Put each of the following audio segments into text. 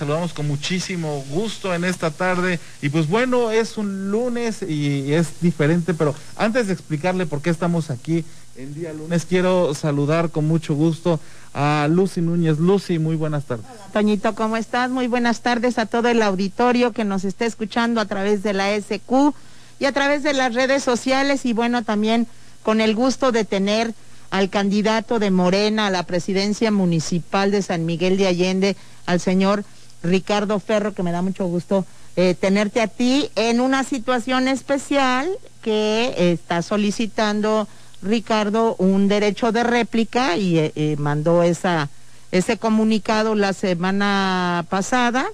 Saludamos con muchísimo gusto en esta tarde y pues bueno, es un lunes y es diferente, pero antes de explicarle por qué estamos aquí en día lunes, quiero saludar con mucho gusto a Lucy Núñez. Lucy, muy buenas tardes. Toñito, ¿cómo estás? Muy buenas tardes a todo el auditorio que nos está escuchando a través de la SQ y a través de las redes sociales y bueno, también con el gusto de tener al candidato de Morena a la presidencia municipal de San Miguel de Allende, al señor Ricardo Ferro, que me da mucho gusto eh, tenerte a ti en una situación especial que está solicitando Ricardo un derecho de réplica y eh, eh, mandó esa, ese comunicado la semana pasada.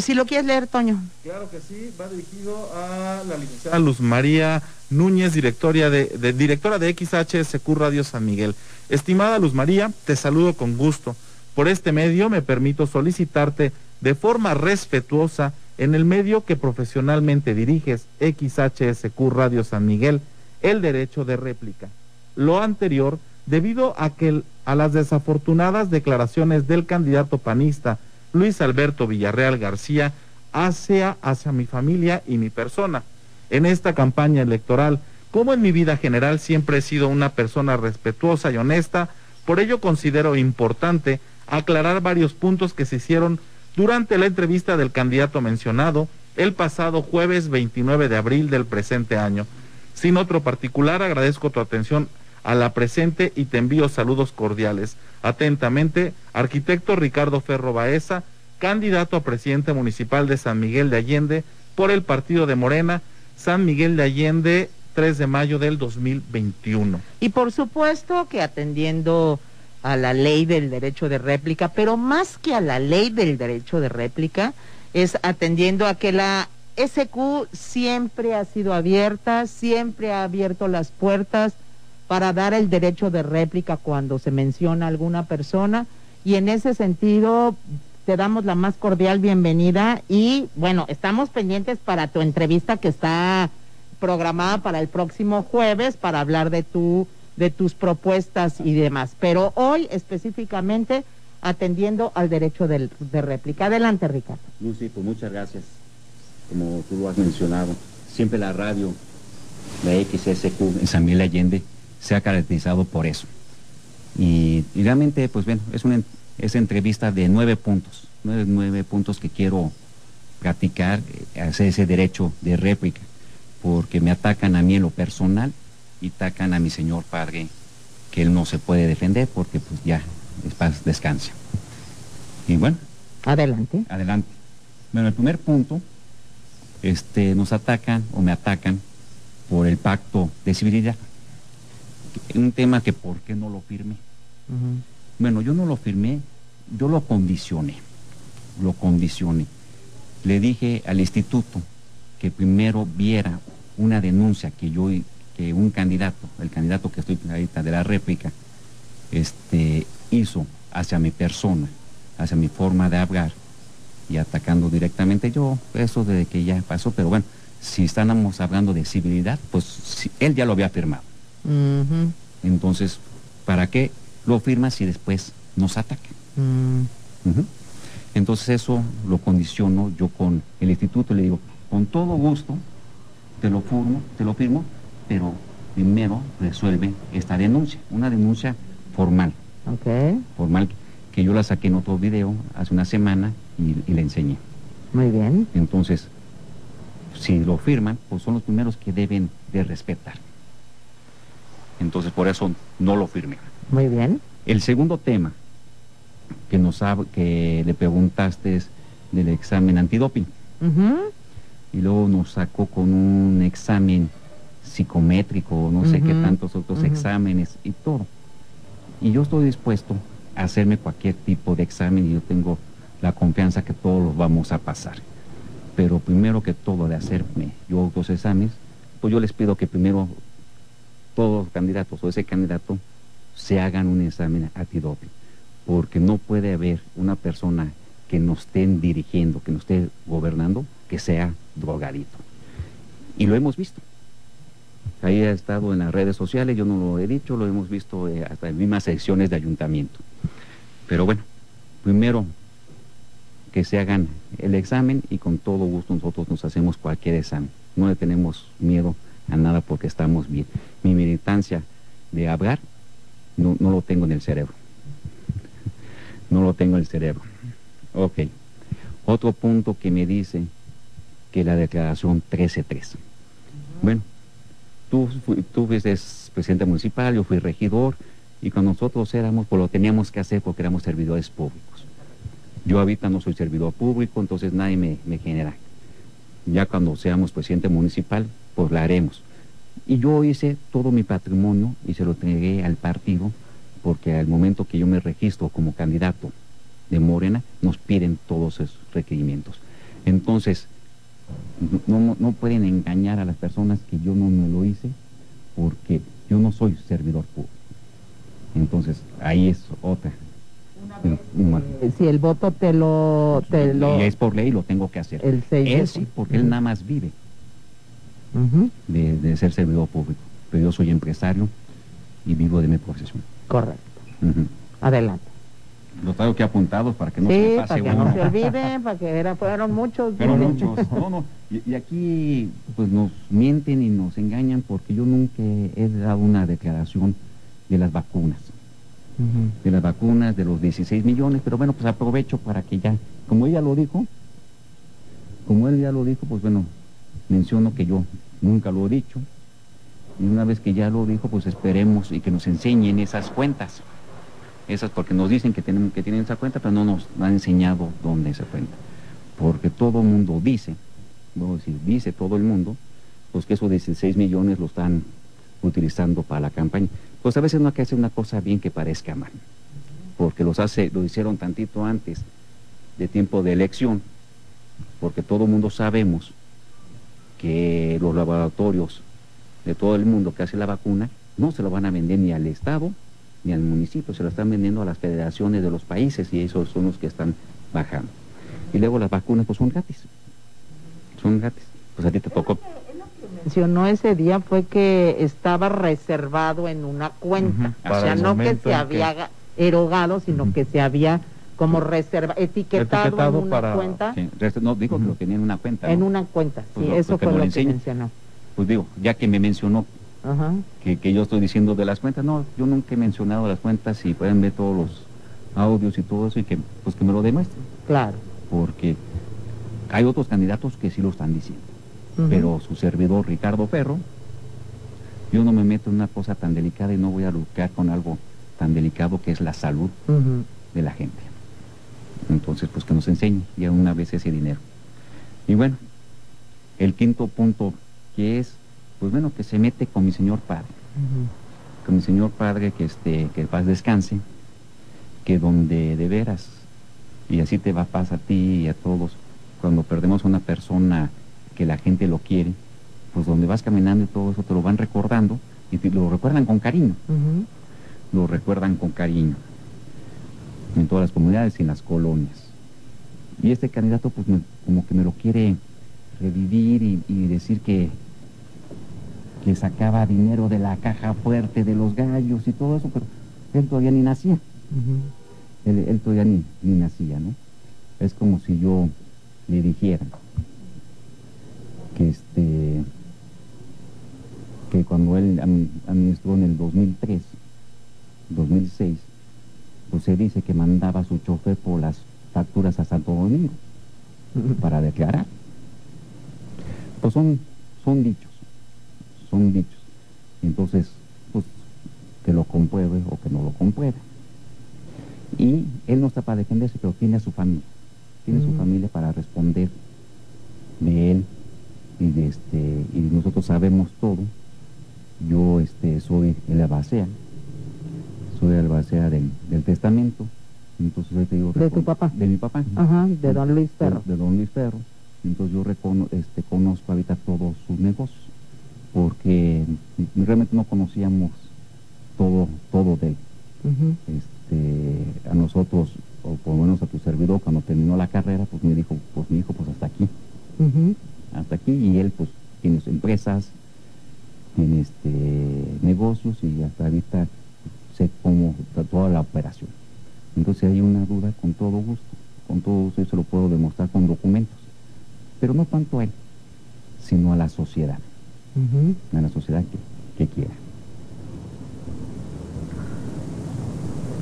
Si lo quieres leer, Toño. Claro que sí, va dirigido a la licenciada Luz María Núñez, directora de, de, directora de XHSQ Radio San Miguel. Estimada Luz María, te saludo con gusto. Por este medio me permito solicitarte de forma respetuosa en el medio que profesionalmente diriges, XHSQ Radio San Miguel, el derecho de réplica. Lo anterior debido a que a las desafortunadas declaraciones del candidato panista Luis Alberto Villarreal García hacia, hacia mi familia y mi persona. En esta campaña electoral, como en mi vida general siempre he sido una persona respetuosa y honesta, por ello considero importante aclarar varios puntos que se hicieron durante la entrevista del candidato mencionado el pasado jueves 29 de abril del presente año. Sin otro particular, agradezco tu atención a la presente y te envío saludos cordiales. Atentamente, arquitecto Ricardo Ferro Baeza, candidato a presidente municipal de San Miguel de Allende por el partido de Morena, San Miguel de Allende, 3 de mayo del 2021. Y por supuesto que atendiendo a la ley del derecho de réplica, pero más que a la ley del derecho de réplica, es atendiendo a que la SQ siempre ha sido abierta, siempre ha abierto las puertas para dar el derecho de réplica cuando se menciona alguna persona. Y en ese sentido te damos la más cordial bienvenida y bueno, estamos pendientes para tu entrevista que está programada para el próximo jueves para hablar de tu de tus propuestas y demás. Pero hoy específicamente atendiendo al derecho de, de réplica. Adelante, Ricardo. Lucy, pues muchas gracias. Como tú lo has mencionado, siempre la radio, la XSQ en San Miguel Allende, se ha caracterizado por eso. Y, realmente, pues bueno, es una es entrevista de nueve puntos, nueve, nueve puntos que quiero practicar, eh, hacer ese derecho de réplica, porque me atacan a mí en lo personal y tacan a mi señor padre que él no se puede defender porque pues ya es paz, descansa. Y bueno. Adelante. Adelante. Bueno, el primer punto, este, nos atacan o me atacan por el pacto de civilidad. Un tema que por qué no lo firmé. Uh -huh. Bueno, yo no lo firmé, yo lo condicioné, lo condicioné. Le dije al instituto que primero viera una denuncia que yo que un candidato, el candidato que estoy ahorita de la réplica, este, hizo hacia mi persona, hacia mi forma de hablar y atacando directamente yo, eso de que ya pasó, pero bueno, si estábamos hablando de civilidad, pues si, él ya lo había firmado. Uh -huh. Entonces, ¿para qué lo firma si después nos ataca? Uh -huh. Entonces eso lo condiciono yo con el instituto, le digo, con todo gusto, te lo firmo, te lo firmo, pero primero resuelve esta denuncia, una denuncia formal. Okay. Formal que yo la saqué en otro video hace una semana y, y le enseñé. Muy bien. Entonces, si lo firman, pues son los primeros que deben de respetar. Entonces, por eso no lo firmé. Muy bien. El segundo tema que nos que le preguntaste es del examen antidoping. Uh -huh. Y luego nos sacó con un examen psicométrico, no sé uh -huh. qué tantos otros uh -huh. exámenes y todo. Y yo estoy dispuesto a hacerme cualquier tipo de examen y yo tengo la confianza que todos los vamos a pasar. Pero primero que todo de hacerme yo otros exámenes, pues yo les pido que primero todos los candidatos o ese candidato se hagan un examen antidoping, porque no puede haber una persona que nos estén dirigiendo, que nos esté gobernando, que sea drogadito. Y lo hemos visto. Ahí ha estado en las redes sociales, yo no lo he dicho, lo hemos visto eh, hasta en mismas secciones de ayuntamiento. Pero bueno, primero que se hagan el examen y con todo gusto nosotros nos hacemos cualquier examen. No le tenemos miedo a nada porque estamos bien. Mi militancia de hablar no, no lo tengo en el cerebro. No lo tengo en el cerebro. Ok. Otro punto que me dice que la declaración 13.3. Bueno, tú, fuiste presidente municipal, yo fui regidor, y con nosotros éramos, pues lo teníamos que hacer porque éramos servidores públicos. Yo ahorita no soy servidor público, entonces nadie me, me genera. Ya cuando seamos presidente municipal, pues la haremos. Y yo hice todo mi patrimonio y se lo entregué al partido porque al momento que yo me registro como candidato de Morena, nos piden todos esos requerimientos. Entonces, no, no pueden engañar a las personas que yo no me lo hice porque yo no soy servidor público. Entonces, ahí es otra. si el voto te lo, te lo... Y es por ley, lo tengo que hacer. El él sí, porque él nada más vive de, ser servidor público. Pero yo soy empresario y vivo de mi profesión. Correcto. Adelante. Lo traigo que apuntado para que no se pase para que no se olvide, para que era, fueron muchos. Pero muchos, no, no. Y, aquí pues nos mienten y nos engañan porque yo nunca he dado una declaración de las vacunas. De las vacunas, de los 16 millones, pero bueno, pues aprovecho para que ya, como ella lo dijo, como él ya lo dijo, pues bueno, menciono que yo nunca lo he dicho. Y una vez que ya lo dijo, pues esperemos y que nos enseñen esas cuentas. Esas porque nos dicen que tienen, que tienen esa cuenta, pero no nos han enseñado dónde esa cuenta. Porque todo el mundo dice, a decir, dice todo el mundo, pues que esos 16 millones lo están utilizando para la campaña. Pues a veces no hay que hacer una cosa bien que parezca mal, porque los hace, lo hicieron tantito antes de tiempo de elección, porque todo el mundo sabemos que los laboratorios de todo el mundo que hace la vacuna no se lo van a vender ni al Estado ni al municipio, se lo están vendiendo a las federaciones de los países y esos son los que están bajando. Y luego las vacunas pues son gratis, son gratis. Pues a ti te tocó mencionó ese día fue que estaba reservado en una cuenta. O sea, no que se había erogado, sino que se había como reserva, etiquetado, en una cuenta. no, dijo que lo tenía en una cuenta. En una cuenta, sí, pues eso fue lo que mencionó. Pues digo, ya que me mencionó Que, que yo estoy diciendo de las cuentas, no, yo nunca he mencionado las cuentas y pueden ver todos los audios y todo eso y que pues que me lo demuestren. Claro. Porque hay otros candidatos que sí lo están diciendo pero su servidor Ricardo Ferro, yo no me meto en una cosa tan delicada y no voy a lucrar con algo tan delicado que es la salud de la gente. Entonces, pues que nos enseñe ya una vez ese dinero. Y bueno, el quinto punto que es, pues bueno, que se mete con mi señor padre. Con mi señor padre que este, que paz descanse, que donde de veras, y así te va a pasar a ti y a todos, cuando perdemos a una persona que la gente lo quiere, pues donde vas caminando y todo eso te lo van recordando y te lo recuerdan con cariño. Lo recuerdan con cariño en todas las comunidades y en las colonias. Y este candidato pues como que me lo quiere revivir y, decir que, que sacaba dinero de la caja fuerte de los gallos y todo eso, pero él todavía ni nacía. él, todavía ni, ni nacía, ¿no? Es como si yo le dijera, que este que cuando él administró en el 2003, 2006, pues se dice que mandaba a su chofer por las facturas a Santo Domingo para declarar. Pues son, son dichos, son dichos. Entonces, pues que lo compruebe o que no lo compruebe. Y él no está para defenderse, pero tiene a su familia. Tiene su familia para responder de él y, este, y nosotros sabemos todo. Yo este, soy el albacea, soy el albacea del, testamento. Entonces yo te digo... ¿De tu papá? De mi papá. Ajá, de don Luis Perro. De, don Luis Perro. Entonces yo recono, este, conozco ahorita todos sus negocios, porque realmente no conocíamos todo, todo de él. este, a nosotros, o por lo menos a tu servidor, cuando terminó la carrera, pues me dijo, pues mi hijo, pues hasta aquí hasta aquí y él pues tiene sus empresas, tiene este, negocios y hasta ahorita sé cómo está toda la operación. Entonces hay una duda con todo gusto. con todo eso se lo puedo demostrar con documentos. Pero no tanto a él, sino a la sociedad. A la sociedad que, que quiera.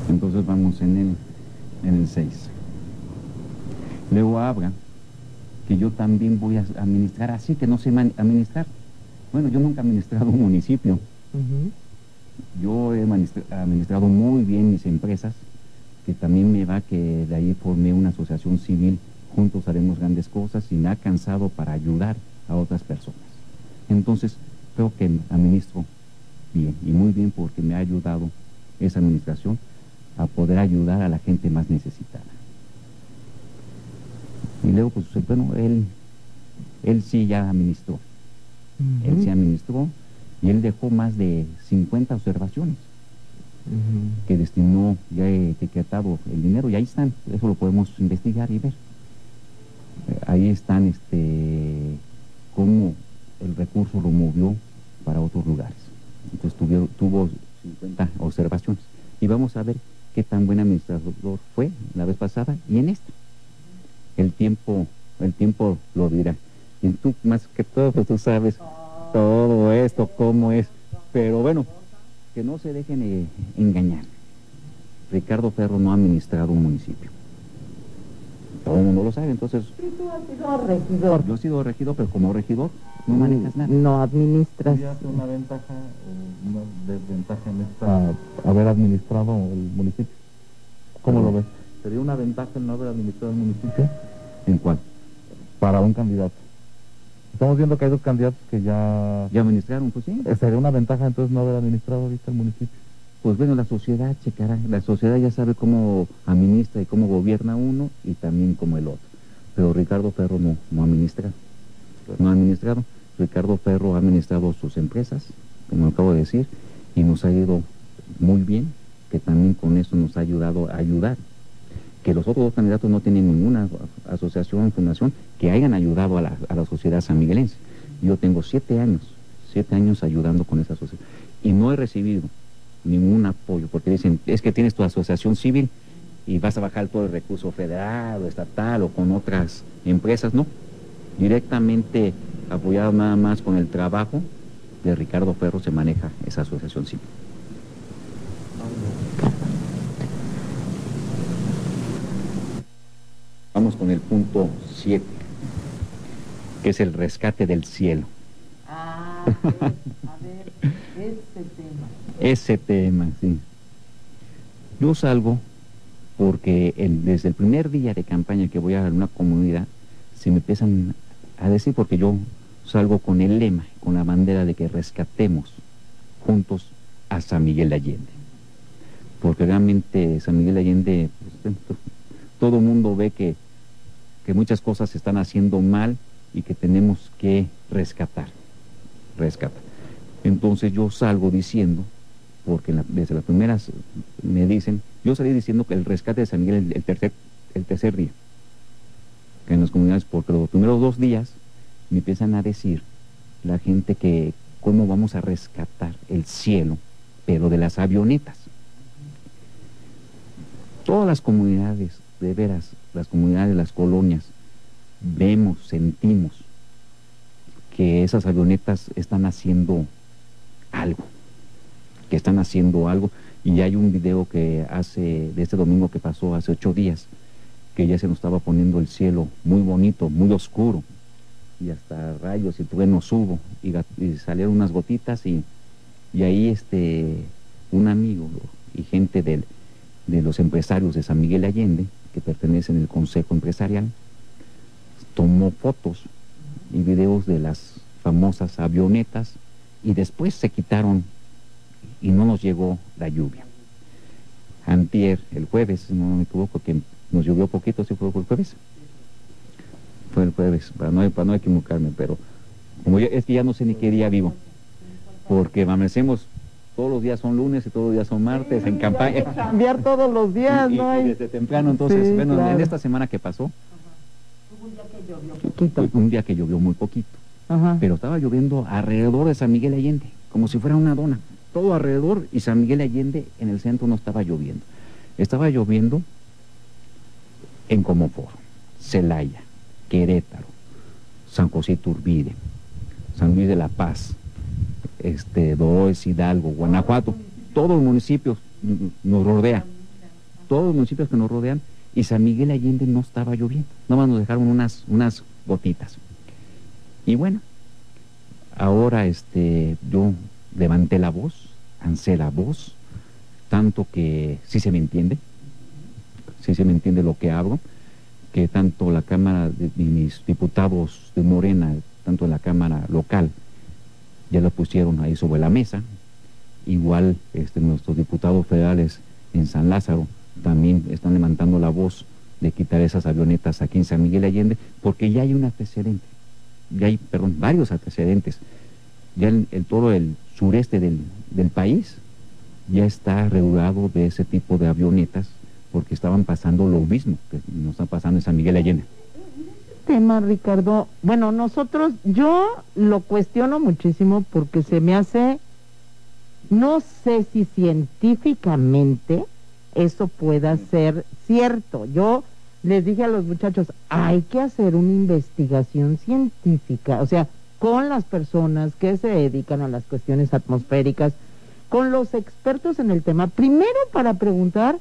Entonces vamos en el, en el 6. Luego habla que yo también voy a administrar así, que no sé administrar. Bueno, yo nunca he administrado un municipio. Yo he administrado muy bien mis empresas, que también me va que de ahí formé una asociación civil, juntos haremos grandes cosas y me ha cansado para ayudar a otras personas. Entonces, creo que administro bien y muy bien porque me ha ayudado esa administración a poder ayudar a la gente más necesitada. Y luego, pues, bueno, él, él sí ya administró. Él sí administró y él dejó más de 50 observaciones que destinó, ya he etiquetado el dinero y ahí están, eso lo podemos investigar y ver. Eh, ahí están este cómo el recurso lo movió para otros lugares. Entonces tuvo, tuvo 50 observaciones. Y vamos a ver qué tan buen administrador fue la vez pasada y en esta el tiempo, el tiempo lo dirá. Y tú más que todo, pues tú sabes todo esto, cómo es. Pero bueno, que no se dejen eh, engañar. Ricardo Ferro no ha administrado un municipio. Todo el mundo lo sabe, entonces... tú has sido regidor. Yo he sido regidor, pero como regidor no manejas nada. No administras. una ventaja o una desventaja en esta haber administrado el municipio? ¿Cómo lo ves? ¿Sería una ventaja el no haber administrado el municipio? ¿En cuál? Para un candidato. Estamos viendo que hay dos candidatos que ya... ¿Ya administraron? Pues sí. Eh, ¿Sería una ventaja entonces no haber administrado ahorita el municipio? Pues bueno, la sociedad checará. La sociedad ya sabe cómo administra y cómo gobierna uno y también como el otro. Pero Ricardo Ferro no, no administra. No ha administrado. Ricardo Ferro ha administrado sus empresas, como acabo de decir, y nos ha ido muy bien, que también con eso nos ha ayudado a ayudar que los otros dos candidatos no tienen ninguna asociación, fundación, que hayan ayudado a la, a la sociedad sanmiguelense. Yo tengo siete años, siete años ayudando con esa asociación. Y no he recibido ningún apoyo, porque dicen, es que tienes tu asociación civil y vas a bajar todo el recurso federal o estatal o con otras empresas, no. Directamente apoyado nada más con el trabajo de Ricardo Ferro se maneja esa asociación civil. Vamos con el punto 7, que es el rescate del cielo. Ah, a ver, ese tema. Ese tema, sí. Yo salgo porque desde el primer día de campaña que voy a una comunidad, se me empiezan a decir, porque yo salgo con el lema, con la bandera de que rescatemos juntos a San Miguel de Allende. Porque realmente San Miguel de Allende, pues, todo el mundo ve que que muchas cosas se están haciendo mal y que tenemos que rescatar. Rescatar. Entonces yo salgo diciendo, porque desde las primeras me dicen, yo salí diciendo que el rescate de San Miguel el, tercer, el tercer día, que en las comunidades, porque los primeros dos días me empiezan a decir la gente que cómo vamos a rescatar el cielo, pero de las avionetas. Todas las comunidades, de veras, las comunidades, las colonias, vemos, sentimos que esas avionetas están haciendo algo, que están haciendo algo. Y hay un video que hace, de este domingo que pasó hace ocho días, que ya se nos estaba poniendo el cielo muy bonito, muy oscuro, y hasta rayos y truenos hubo, y, salieron unas gotitas, y, y ahí este, un amigo y gente del, de los empresarios de San Miguel Allende, que pertenecen al Consejo Empresarial, tomó fotos y videos de las famosas avionetas y después se quitaron y no nos llegó la lluvia. Antier, el jueves, no me equivoco, que nos llovió poquito, si fue el jueves. Fue el jueves, para no, para no equivocarme, pero como es que ya no sé ni qué día vivo, porque amanecemos todos los días son lunes y todos los días son martes, en campaña. Cambiar todos los días, ¿no? hay... desde temprano, entonces, bueno, en esta semana que pasó. un día que llovió poquito. Un día que llovió muy poquito. Pero estaba lloviendo alrededor de San Miguel Allende, como si fuera una dona. Todo alrededor y San Miguel Allende en el centro no estaba lloviendo. Estaba lloviendo en Comofor, Celaya, Querétaro, San José Turbide, San Luis de la Paz, este, Dolores, Hidalgo, Guanajuato, todos los municipios nos rodean, todos los municipios que nos rodean, y San Miguel Allende no estaba lloviendo, nomás nos dejaron unas, unas gotitas. Y bueno, ahora este, yo levanté la voz, ansé la voz, tanto que sí se me entiende, sí se me entiende lo que hablo, que tanto la Cámara de, mis diputados de Morena, tanto la Cámara local, ya lo pusieron ahí sobre la mesa, igual este, nuestros diputados federales en San Lázaro también están levantando la voz de quitar esas avionetas aquí en San Miguel Allende, porque ya hay un antecedente, ya hay, perdón, varios antecedentes. Ya el, todo el sureste del, del país ya está regulado de ese tipo de avionetas porque estaban pasando lo mismo que nos está pasando en San Miguel Allende. Tema, Ricardo, bueno, nosotros, yo lo cuestiono muchísimo porque se me hace, no sé si científicamente eso pueda ser cierto. Yo les dije a los muchachos, hay que hacer una investigación científica, o sea, con las personas que se dedican a las cuestiones atmosféricas, con los expertos en el tema, primero para preguntar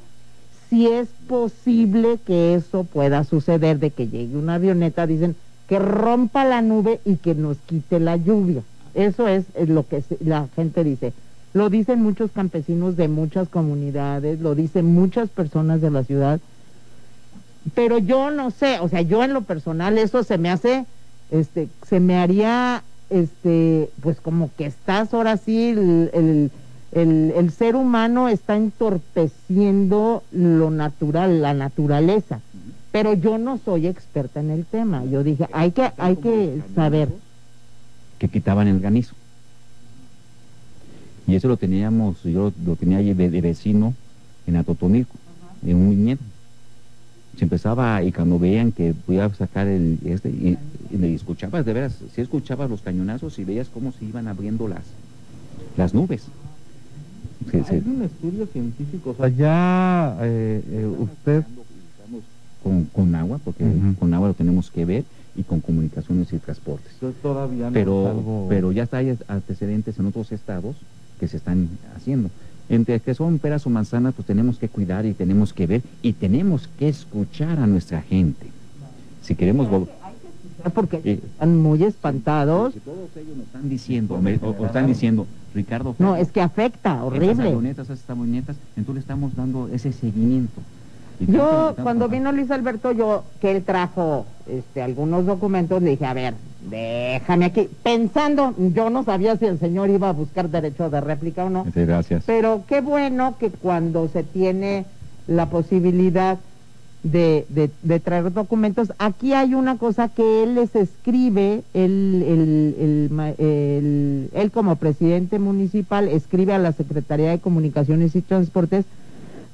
si es posible que eso pueda suceder, de que llegue una avioneta, dicen, que rompa la nube y que nos quite la lluvia. Eso es, lo que la gente dice. Lo dicen muchos campesinos de muchas comunidades, lo dicen muchas personas de la ciudad. Pero yo no sé, o sea, yo en lo personal eso se me hace, este, se me haría, este, pues como que estás ahora sí el el, ser humano está entorpeciendo lo natural, la naturaleza. Pero yo no soy experta en el tema. Yo dije, hay que, hay que saber. Que quitaban el granizo. Y eso lo teníamos, yo lo tenía allí de, vecino en Atotonilco, en un viñedo. Se empezaba, y cuando veían que voy a sacar el, este, y, me escuchabas, de veras, si escuchabas los cañonazos y veías cómo se iban abriendo las, las nubes. Hay un estudio científico, o sea, ya eh, eh, usted... Con, con agua, porque con agua lo tenemos que ver, y con comunicaciones y transportes. todavía pero, pero ya está, hay antecedentes en otros estados que se están haciendo. Entre que son peras o manzanas, pues tenemos que cuidar y tenemos que ver y tenemos que escuchar a nuestra gente. Si queremos porque están muy espantados. todos ellos nos están diciendo, o, están diciendo, Ricardo. No, es que afecta, horrible. Estas entonces le estamos dando ese seguimiento. Yo, cuando vino Luis Alberto, yo, que él trajo este, algunos documentos, le dije, a ver, déjame aquí, pensando, yo no sabía si el señor iba a buscar derecho de réplica o no. gracias. Pero qué bueno que cuando se tiene la posibilidad de, de, traer documentos. Aquí hay una cosa que él les escribe, él, él, como presidente municipal escribe a la Secretaría de Comunicaciones y Transportes,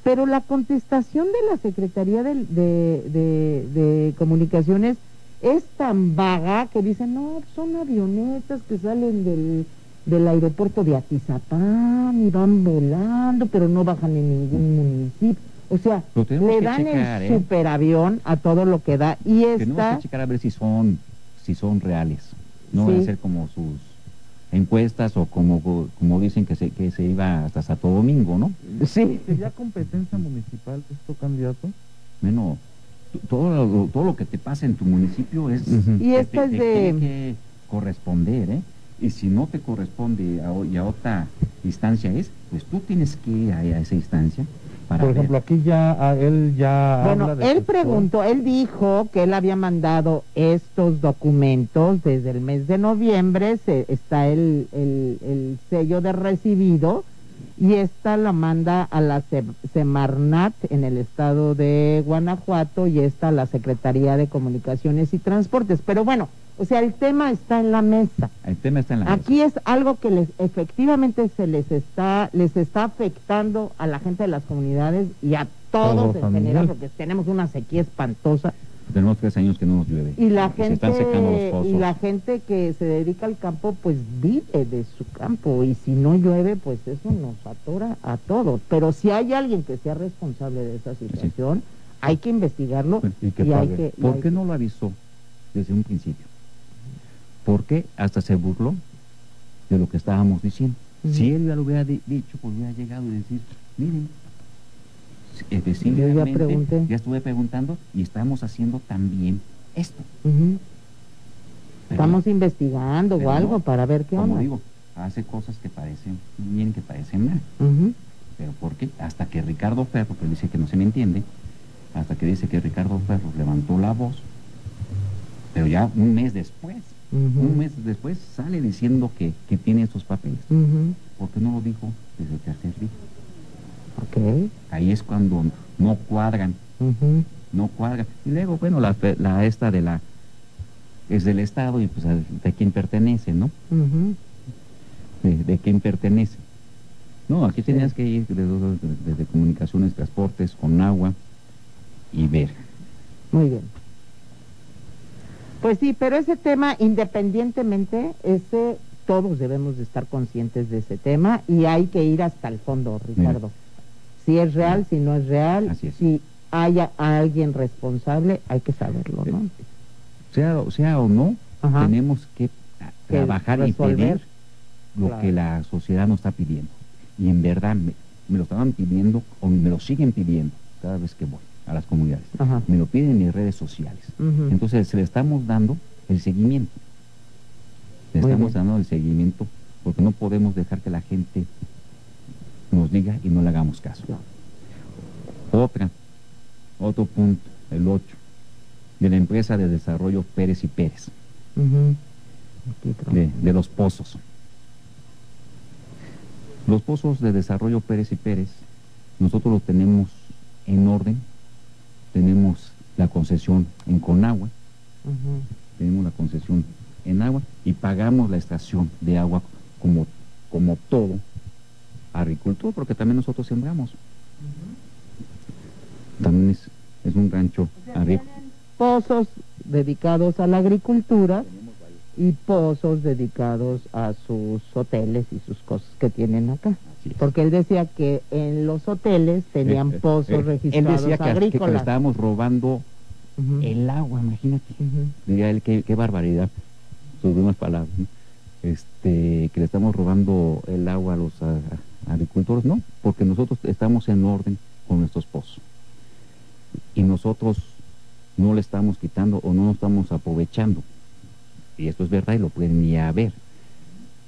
pero la contestación de la Secretaría de, de, Comunicaciones es tan vaga que dicen, no, son avionetas que salen del, del aeropuerto de Atizapán y van volando, pero no bajan en ningún municipio o sea, le dan el ¿eh? superavión a todo lo que da y esta... Tenemos que checar a ver si son, si son reales. No van a ser como sus encuestas o como, como dicen que se, que se iba hasta Santo Domingo, ¿no? Sí. ¿Sería competencia municipal esto, candidato? Bueno, todo lo, todo lo que te pasa en tu municipio es... Y esta es de... que corresponder, ¿eh? Y si no te corresponde a, y a otra instancia es, pues tú tienes que ir a esa instancia por ejemplo, aquí ya ah, él ya... Bueno, él preguntó, él dijo que él había mandado estos documentos desde el mes de noviembre, se, está el, el, sello de recibido y esta la manda a la Semarnat en el estado de Guanajuato y esta a la Secretaría de Comunicaciones y Transportes. Pero bueno, o sea, el tema está en la mesa. El tema está en la Aquí es algo que les efectivamente se les está les está afectando a la gente de las comunidades y a todos, en general, porque tenemos una sequía espantosa. Tenemos tres años que no nos llueve. Y la gente y la gente que se dedica al campo, pues vive de su campo y si no llueve, pues eso nos atora a todos. Pero si hay alguien que sea responsable de esa situación hay que investigarlo y, que hay que, ¿Por qué no lo avisó desde un principio? ¿Por qué hasta se burló de lo que estábamos diciendo? Si él ya lo hubiera dicho, pues hubiera llegado y decir, miren, ya, pregunté. ya estuve preguntando y estamos haciendo también esto. Estamos investigando o algo para ver qué como digo, hace cosas que parecen bien, que parecen mal. Pero ¿por qué? Hasta que Ricardo Ferro, que dice que no se me entiende, hasta que dice que Ricardo Ferro levantó la voz, pero ya un mes después, un mes después sale diciendo que, tiene estos papeles. ¿Por qué no lo dijo desde el tercer día? Okay. Ahí es cuando no cuadran, no cuadran. Y luego, bueno, la, la esta de la es del Estado y pues de quién pertenece, ¿no? de, quién pertenece. No, aquí tenías que ir desde, comunicaciones, transportes, con agua y ver. Muy bien. Pues sí, pero ese tema, independientemente, ese todos debemos de estar conscientes de ese tema y hay que ir hasta el fondo, Ricardo. Si es real, si no es real, si haya alguien responsable, hay que saberlo, ¿no? Eh, sea, sea o no, tenemos que, trabajar y pedir lo que la sociedad nos está pidiendo. Y en verdad me, lo estaban pidiendo o me lo siguen pidiendo cada vez que voy a las comunidades. Me lo piden en mis redes sociales. Entonces le estamos dando el seguimiento. Le estamos dando el seguimiento porque no podemos dejar que la gente nos diga y no le hagamos caso. Otra, otro punto, el 8 de la empresa de desarrollo Pérez y Pérez, de, los pozos. Los pozos de desarrollo Pérez y Pérez, nosotros los tenemos en orden, tenemos la concesión en Conagua, tenemos la concesión en agua y pagamos la estación de agua como, como todo agricultor, porque también nosotros sembramos. También es, es un rancho agrícola pozos dedicados a la agricultura y pozos dedicados a sus hoteles y sus cosas que tienen acá. Porque él decía que en los hoteles tenían eh, eh, pozos eh, registrados él decía que, agrícolas. Que, estábamos robando el agua, imagínate. Diría él, qué, qué barbaridad, sus mismas palabras. Este, que le estamos robando el agua a los agricultores. No, porque nosotros estamos en orden con nuestros pozos. Y nosotros no le estamos quitando o no nos estamos aprovechando. Y esto es verdad y lo pueden ya ver.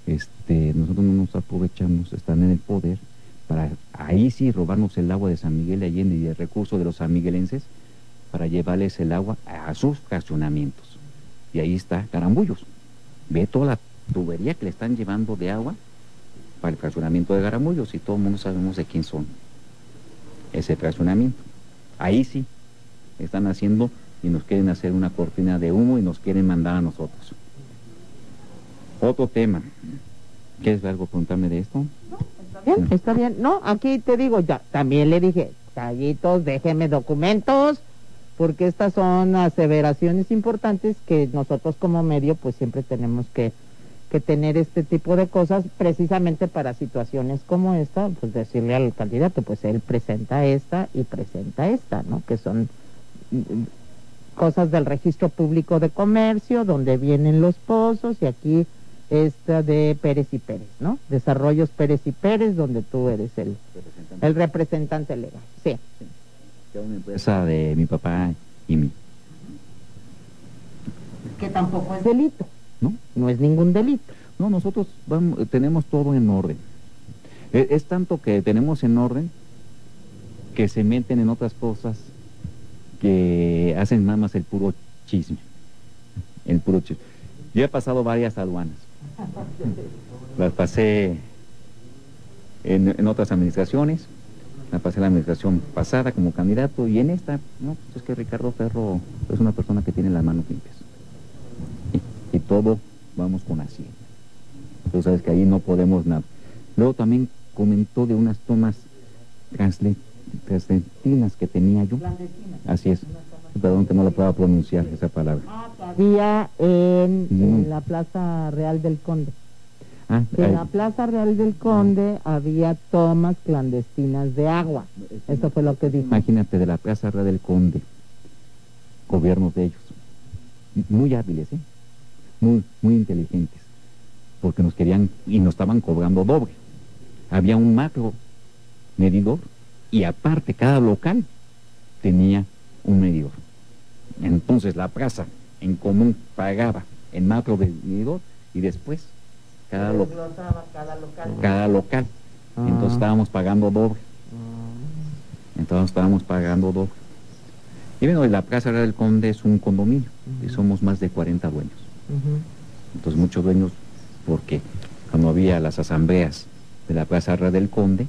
Este, nosotros no nos aprovechamos, están en el poder, para ahí sí robarnos el agua de San Miguel de Allende y el recurso de los sanmiguelenses para llevarles el agua a sus fraccionamientos. Y ahí está Garambullos. Ve toda la tubería que le están llevando de agua para el fraccionamiento de Garambullos y todo el mundo sabemos de quién son ese fraccionamiento. Ahí sí están haciendo y nos quieren hacer una cortina de humo y nos quieren mandar a nosotros. Otro tema. ¿Quieres algo preguntarme de esto? No, está bien, está bien. No, aquí te digo, ya, también le dije, callitos, déjeme documentos, porque estas son aseveraciones importantes que nosotros como medio pues siempre tenemos que, que tener este tipo de cosas precisamente para situaciones como esta, pues decirle al candidato, pues él presenta esta y presenta esta, ¿no? Que son cosas del registro público de comercio, donde vienen los pozos, y aquí esta de Pérez y Pérez, ¿no? Desarrollos Pérez y Pérez, donde tú eres el representante, el representante legal. Sí. sí. una empresa de mi papá y mí. Que tampoco es delito. No. No es ningún delito. No, nosotros vamos, tenemos todo en orden. Es, es tanto que tenemos en orden que se meten en otras cosas que hacen nada más el puro chisme. El puro chisme. Yo he pasado varias aduanas. Las pasé en, otras administraciones. La pasé en la administración pasada como candidato y en esta, no, pues es que Ricardo Ferro es una persona que tiene las manos limpias. Y, todo vamos con Hacienda. Tú sabes que ahí no podemos nada. Luego también comentó de unas tomas transcentinas que tenía yo. Así es. Perdón que no lo pueda pronunciar esa palabra. Había en, la Plaza Real del Conde. Ah, en la Plaza Real del Conde había tomas clandestinas de agua. Eso fue lo que dijo. Imagínate, de la Plaza Real del Conde, gobiernos de ellos, muy hábiles, ¿eh? Muy, muy inteligentes, porque nos querían y nos estaban cobrando doble. Había un macro medidor y aparte cada local tenía un medidor. Entonces la plaza en común pagaba el macro medidor y después cada, cada local. Cada local. Ah. Entonces estábamos pagando doble. Ah. Entonces estábamos pagando doble. Y bueno, la Plaza del Conde es un condominio y somos más de 40 dueños. Entonces muchos dueños, porque cuando había las asambleas de la Plaza del Conde,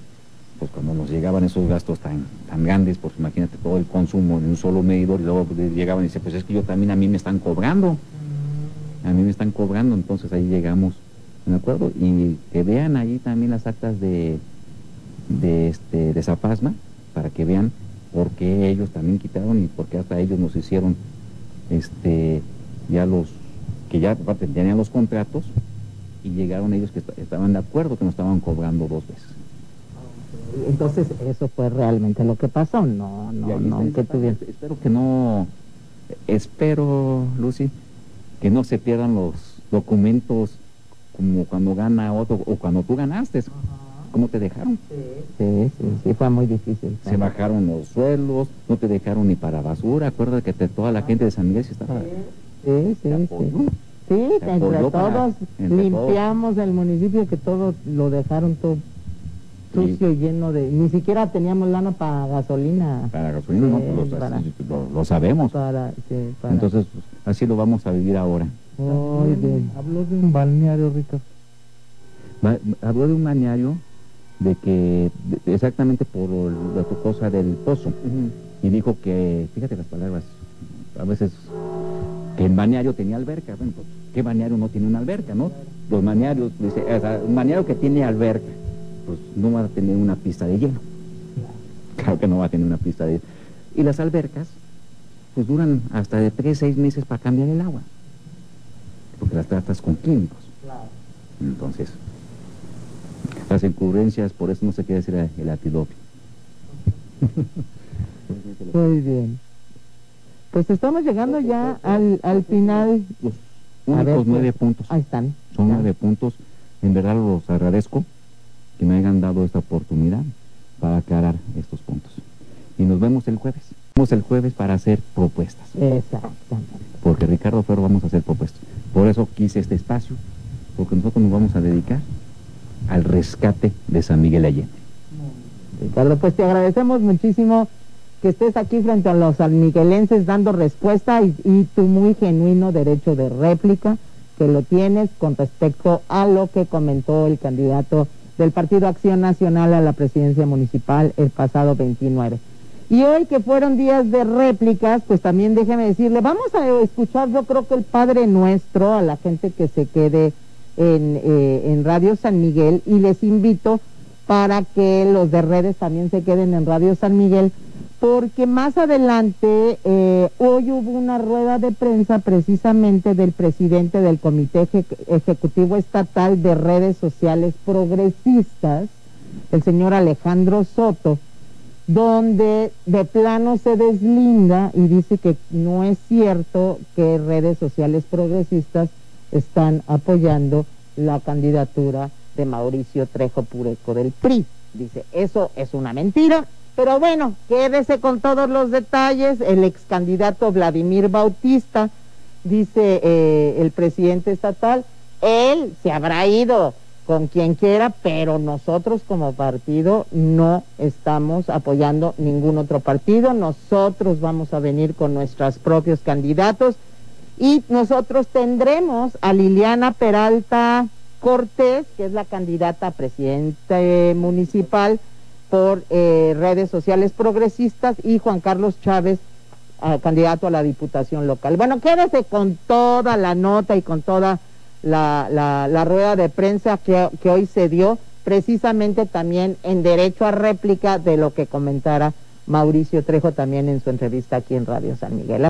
pues cuando nos llegaban esos gastos tan, tan grandes, pues imagínate todo el consumo en un solo medidor y luego llegaban y dicen, pues es que yo también a mí me están cobrando. A mí me están cobrando, entonces ahí llegamos ¿de acuerdo? Y que vean ahí también las actas de, de, este, de para que vean por qué ellos también quitaron y por qué hasta ellos nos hicieron este, ya los, que ya tenían los contratos y llegaron ellos que estaban de acuerdo que nos estaban cobrando dos veces. Entonces eso fue realmente lo que pasó, no, no, no, Espero que no, espero, Lucy, que no se pierdan los documentos como cuando gana otro o cuando tú ganaste. ¿Cómo te dejaron? Sí, sí, sí, fue muy difícil. Se bajaron los suelos, no te dejaron ni para basura. Acuérdate que toda la gente de San Miguel estaba... Sí, sí, sí. Sí, entre todos limpiamos el municipio que todo lo dejaron todo sucio y lleno de... Ni siquiera teníamos lana para gasolina. Para gasolina, no, pues lo, sabemos. Entonces, así lo vamos a vivir ahora. Habló de un balneario, Ricardo. habló de un balneario de que exactamente por la cosa del pozo y dijo que, fíjate las palabras, a veces el balneario tenía alberca. Bueno, pues, ¿qué balneario no tiene una alberca, no? Los balnearios, dice, un balneario que tiene alberca, pues no va a tener una pista de hielo. Claro que no va a tener una pista de hielo. Y las albercas, pues duran hasta de tres, seis meses para cambiar el agua porque las tratas con químicos. Entonces, las incurrencias, por eso no se quiere decir el antidopio. Muy bien. Pues estamos llegando ya al, al final. Los únicos nueve pues, puntos. Ahí están. Son nueve puntos. En verdad los agradezco que me hayan dado esta oportunidad para aclarar estos puntos. Y nos vemos el jueves. Nos vemos el jueves para hacer propuestas. Exactamente. Porque Ricardo Ferro vamos a hacer propuestas. Por eso quise este espacio, porque nosotros nos vamos a dedicar al rescate de San Miguel Allende. Ricardo, pues te agradecemos muchísimo que estés aquí frente a los sanmiguelenses dando respuesta y, tu muy genuino derecho de réplica que lo tienes con respecto a lo que comentó el candidato del Partido Acción Nacional a la presidencia municipal el pasado 29. Y hoy que fueron días de réplicas, pues también déjeme decirle, vamos a escuchar yo creo que el Padre Nuestro a la gente que se quede en, eh, en Radio San Miguel y les invito para que los de redes también se queden en Radio San Miguel, porque más adelante eh, hoy hubo una rueda de prensa precisamente del presidente del Comité Ejecutivo Estatal de Redes Sociales Progresistas, el señor Alejandro Soto, donde de plano se deslinda y dice que no es cierto que redes sociales progresistas están apoyando la candidatura de Mauricio Trejo Pureco del PRI. Dice, eso es una mentira, pero bueno, quédese con todos los detalles. El ex candidato Vladimir Bautista, dice eh, el presidente estatal, él se habrá ido con quien quiera, pero nosotros como partido no estamos apoyando ningún otro partido, nosotros vamos a venir con nuestros propios candidatos y nosotros tendremos a Liliana Peralta Cortés, que es la candidata a presidente municipal por eh, redes sociales progresistas, y Juan Carlos Chávez, eh, candidato a la diputación local. Bueno, quédese con toda la nota y con toda la, rueda de prensa que hoy se dio, precisamente también en derecho a réplica de lo que comentara Mauricio Trejo también en su entrevista aquí en Radio San Miguel.